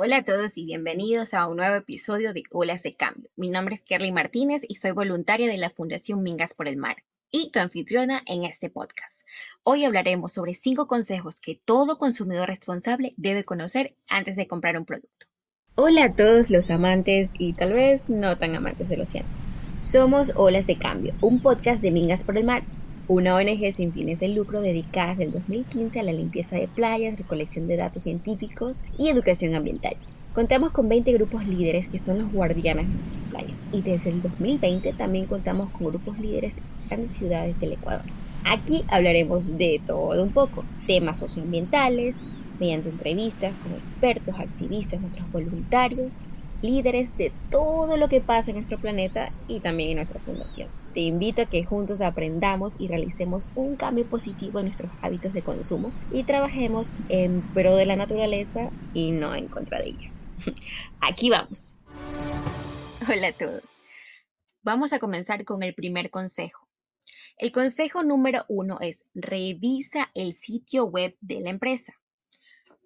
Hola a todos y bienvenidos a un nuevo episodio de Olas de Cambio. Mi nombre es Kerly Martínez y soy voluntaria de la Fundación Mingas por el Mar y tu anfitriona en este podcast. Hoy hablaremos sobre cinco consejos que todo consumidor responsable debe conocer antes de comprar un producto. Hola a todos los amantes y tal vez no tan amantes del océano. Somos Olas de Cambio, un podcast de Mingas por el Mar, una ONG sin fines de lucro dedicada desde el 2015 a la limpieza de playas, recolección de datos científicos y educación ambiental. Contamos con 20 grupos líderes que son los guardianes de nuestras playas y desde el 2020 también contamos con grupos líderes en grandes ciudades del Ecuador. Aquí hablaremos de todo un poco, temas socioambientales, mediante entrevistas con expertos, activistas, nuestros voluntarios, líderes de todo lo que pasa en nuestro planeta y también en nuestra fundación. Te invito a que juntos aprendamos y realicemos un cambio positivo en nuestros hábitos de consumo y trabajemos en pro de la naturaleza y no en contra de ella. Aquí vamos. Hola a todos. Vamos a comenzar con el primer consejo. El consejo número uno es revisa el sitio web de la empresa.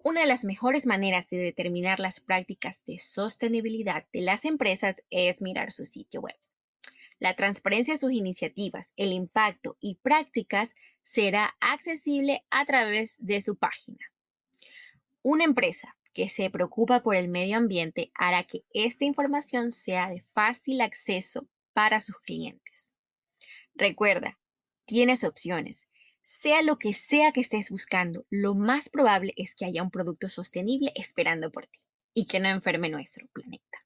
Una de las mejores maneras de determinar las prácticas de sostenibilidad de las empresas es mirar su sitio web. La transparencia de sus iniciativas, el impacto y prácticas será accesible a través de su página. Una empresa que se preocupa por el medio ambiente hará que esta información sea de fácil acceso para sus clientes. Recuerda, tienes opciones. Sea lo que sea que estés buscando, lo más probable es que haya un producto sostenible esperando por ti y que no enferme nuestro planeta.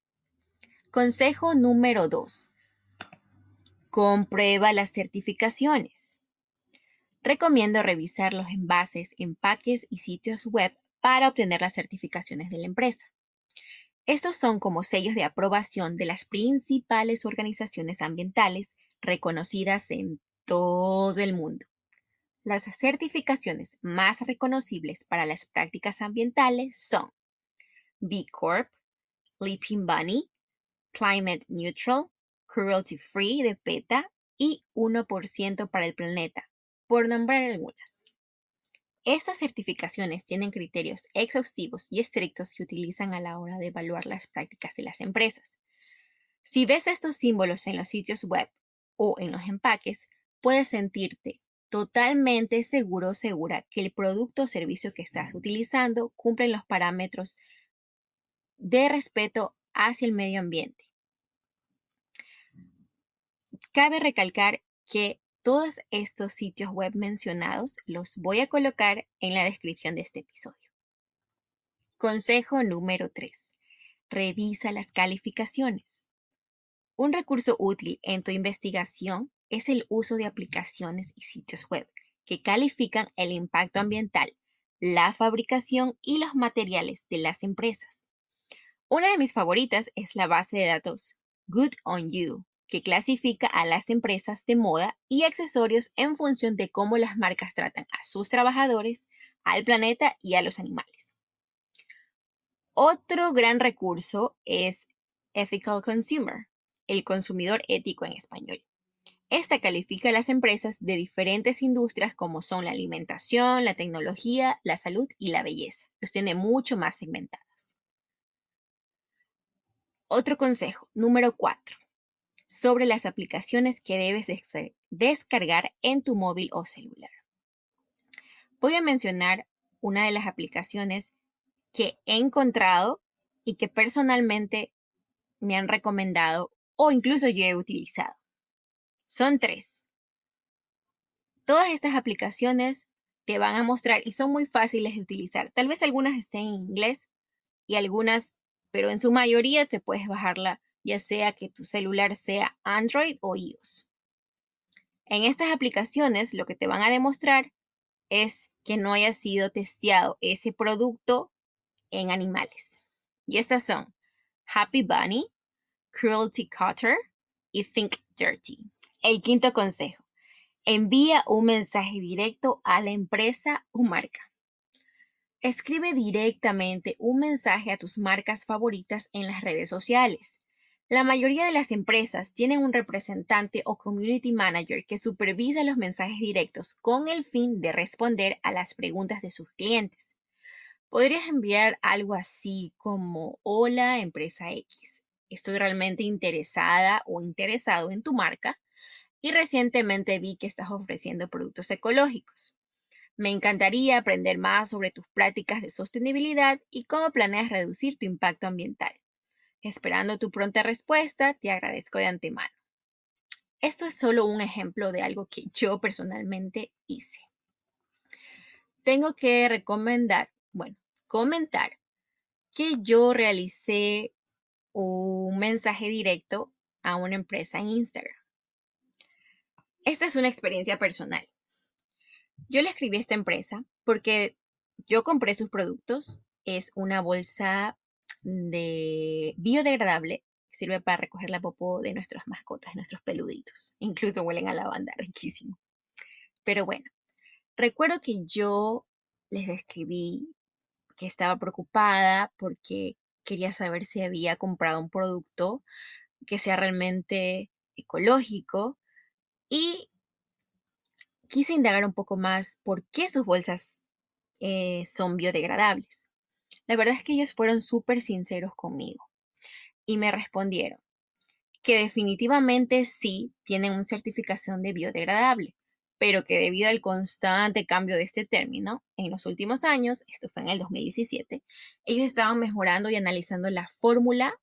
Consejo número 2. Comprueba las certificaciones. Recomiendo revisar los envases, empaques y sitios web para obtener las certificaciones de la empresa. Estos son como sellos de aprobación de las principales organizaciones ambientales reconocidas en todo el mundo. Las certificaciones más reconocibles para las prácticas ambientales son B Corp, Leaping Bunny, Climate Neutral, Cruelty Free de PETA y 1% para el planeta, por nombrar algunas. Estas certificaciones tienen criterios exhaustivos y estrictos que utilizan a la hora de evaluar las prácticas de las empresas. Si ves estos símbolos en los sitios web o en los empaques, puedes sentirte totalmente seguro o segura que el producto o servicio que estás utilizando cumple los parámetros de respeto hacia el medio ambiente. Cabe recalcar que todos estos sitios web mencionados los voy a colocar en la descripción de este episodio. Consejo número 3. Revisa las calificaciones. Un recurso útil en tu investigación es el uso de aplicaciones y sitios web que califican el impacto ambiental, la fabricación y los materiales de las empresas. Una de mis favoritas es la base de datos Good on You que clasifica a las empresas de moda y accesorios en función de cómo las marcas tratan a sus trabajadores, al planeta y a los animales. Otro gran recurso es Ethical Consumer, el consumidor ético en español. Esta califica a las empresas de diferentes industrias como son la alimentación, la tecnología, la salud y la belleza. Los tiene mucho más segmentados. Otro consejo, número 4 sobre las aplicaciones que debes descargar en tu móvil o celular. Voy a mencionar una de las aplicaciones que he encontrado y que personalmente me han recomendado o incluso yo he utilizado. Son tres. Todas estas aplicaciones te van a mostrar y son muy fáciles de utilizar. Tal vez algunas estén en inglés y algunas, pero en su mayoría te puedes bajarla ya sea que tu celular sea Android o iOS. En estas aplicaciones lo que te van a demostrar es que no haya sido testeado ese producto en animales. Y estas son Happy Bunny, Cruelty Cutter y Think Dirty. El quinto consejo. Envía un mensaje directo a la empresa o marca. Escribe directamente un mensaje a tus marcas favoritas en las redes sociales. La mayoría de las empresas tienen un representante o community manager que supervisa los mensajes directos con el fin de responder a las preguntas de sus clientes. Podrías enviar algo así como, hola empresa X, estoy realmente interesada o interesado en tu marca y recientemente vi que estás ofreciendo productos ecológicos. Me encantaría aprender más sobre tus prácticas de sostenibilidad y cómo planeas reducir tu impacto ambiental. Esperando tu pronta respuesta, te agradezco de antemano. Esto es solo un ejemplo de algo que yo personalmente hice. Tengo que recomendar, bueno, comentar que yo realicé un mensaje directo a una empresa en Instagram. Esta es una experiencia personal. Yo le escribí a esta empresa porque yo compré sus productos. Es una bolsa de biodegradable sirve para recoger la popó de nuestras mascotas, nuestros peluditos. Incluso huelen a lavanda, riquísimo. Pero bueno, recuerdo que yo les escribí que estaba preocupada porque quería saber si había comprado un producto que sea realmente ecológico y quise indagar un poco más por qué sus bolsas eh, son biodegradables. La verdad es que ellos fueron súper sinceros conmigo y me respondieron que definitivamente sí tienen una certificación de biodegradable, pero que debido al constante cambio de este término en los últimos años, esto fue en el 2017, ellos estaban mejorando y analizando la fórmula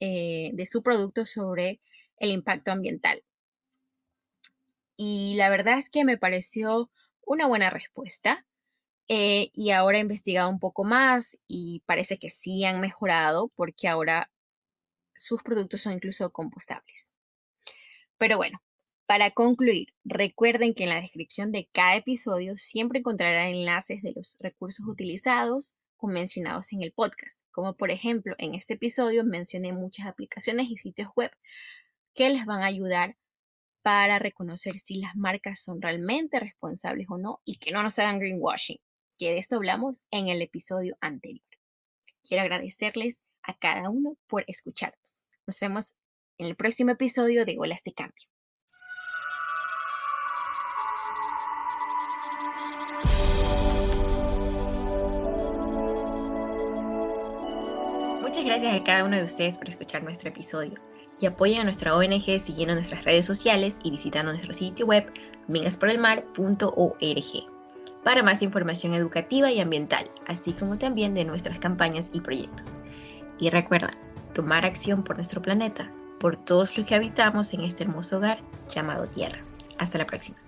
eh, de su producto sobre el impacto ambiental. Y la verdad es que me pareció una buena respuesta. Eh, y ahora he investigado un poco más y parece que sí han mejorado porque ahora sus productos son incluso compostables. Pero bueno, para concluir, recuerden que en la descripción de cada episodio siempre encontrarán enlaces de los recursos utilizados o mencionados en el podcast, como por ejemplo en este episodio mencioné muchas aplicaciones y sitios web que les van a ayudar para reconocer si las marcas son realmente responsables o no y que no nos hagan greenwashing, que de esto hablamos en el episodio anterior. Quiero agradecerles a cada uno por escucharnos. Nos vemos en el próximo episodio de Olas de Cambio. Muchas gracias a cada uno de ustedes por escuchar nuestro episodio y apoyen a nuestra ONG siguiendo nuestras redes sociales y visitando nuestro sitio web mingasporelmar.org para más información educativa y ambiental, así como también de nuestras campañas y proyectos. Y recuerda, tomar acción por nuestro planeta, por todos los que habitamos en este hermoso hogar llamado Tierra. Hasta la próxima.